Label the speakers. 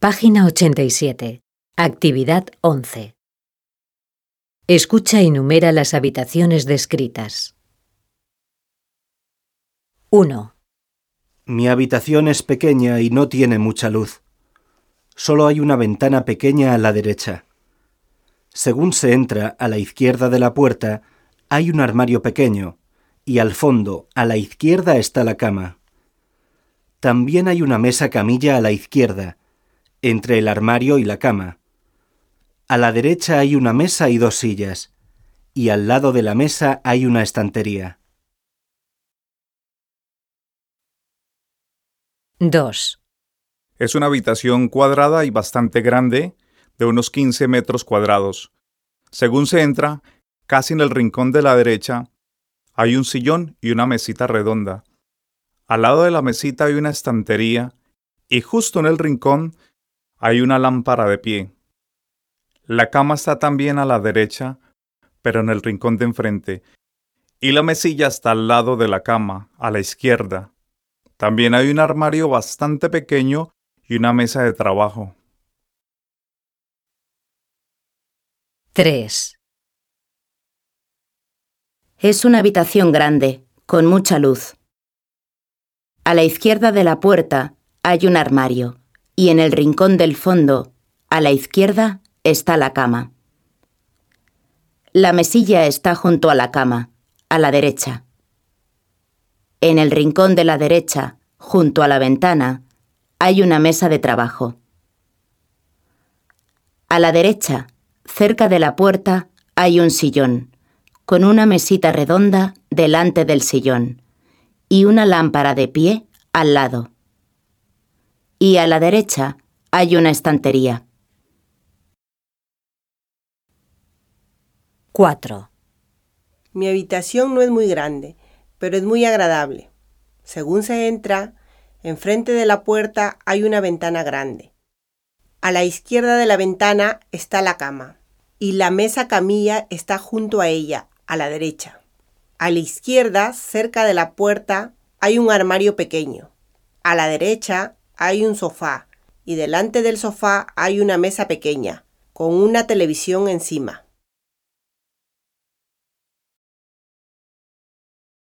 Speaker 1: Página 87. Actividad 11. Escucha y numera las habitaciones descritas. 1,
Speaker 2: Mi habitación es pequeña y no tiene mucha luz. Solo hay una ventana pequeña a la derecha. Según se entra a la izquierda de la puerta, hay un armario pequeño, y al fondo, a la izquierda, está la cama. También hay una mesa camilla a la izquierda, entre el armario y la cama. A la derecha hay una mesa y dos sillas, y al lado de la mesa hay una estantería.
Speaker 1: 2,
Speaker 3: Es una habitación cuadrada y bastante grande, de unos 15 metros cuadrados. Según se entra, casi en el rincón de la derecha, hay un sillón y una mesita redonda. Al lado de la mesita hay una estantería y justo en el rincón hay una lámpara de pie. La cama está también a la derecha, pero en el rincón de enfrente, y la mesilla está al lado de la cama, a la izquierda. También hay un armario bastante pequeño y una mesa de trabajo.
Speaker 1: 3,
Speaker 4: Es una habitación grande, con mucha luz. A la izquierda de la puerta hay un armario y en el rincón del fondo, a la izquierda, está la cama. La mesilla está junto a la cama, a la derecha. En el rincón de la derecha, junto a la ventana, hay una mesa de trabajo. A la derecha, cerca de la puerta, hay un sillón, con una mesita redonda delante del sillón y una lámpara de pie al lado. Y a la derecha hay una estantería.
Speaker 1: 4,
Speaker 5: Mi habitación no es muy grande, pero es muy agradable. Según se entra, enfrente de la puerta hay una ventana grande. A la izquierda de la ventana está la cama y la mesa camilla está junto a ella, a la derecha. A la izquierda, cerca de la puerta, hay un armario pequeño. A la derecha hay un sofá y delante del sofá hay una mesa pequeña, con una televisión encima.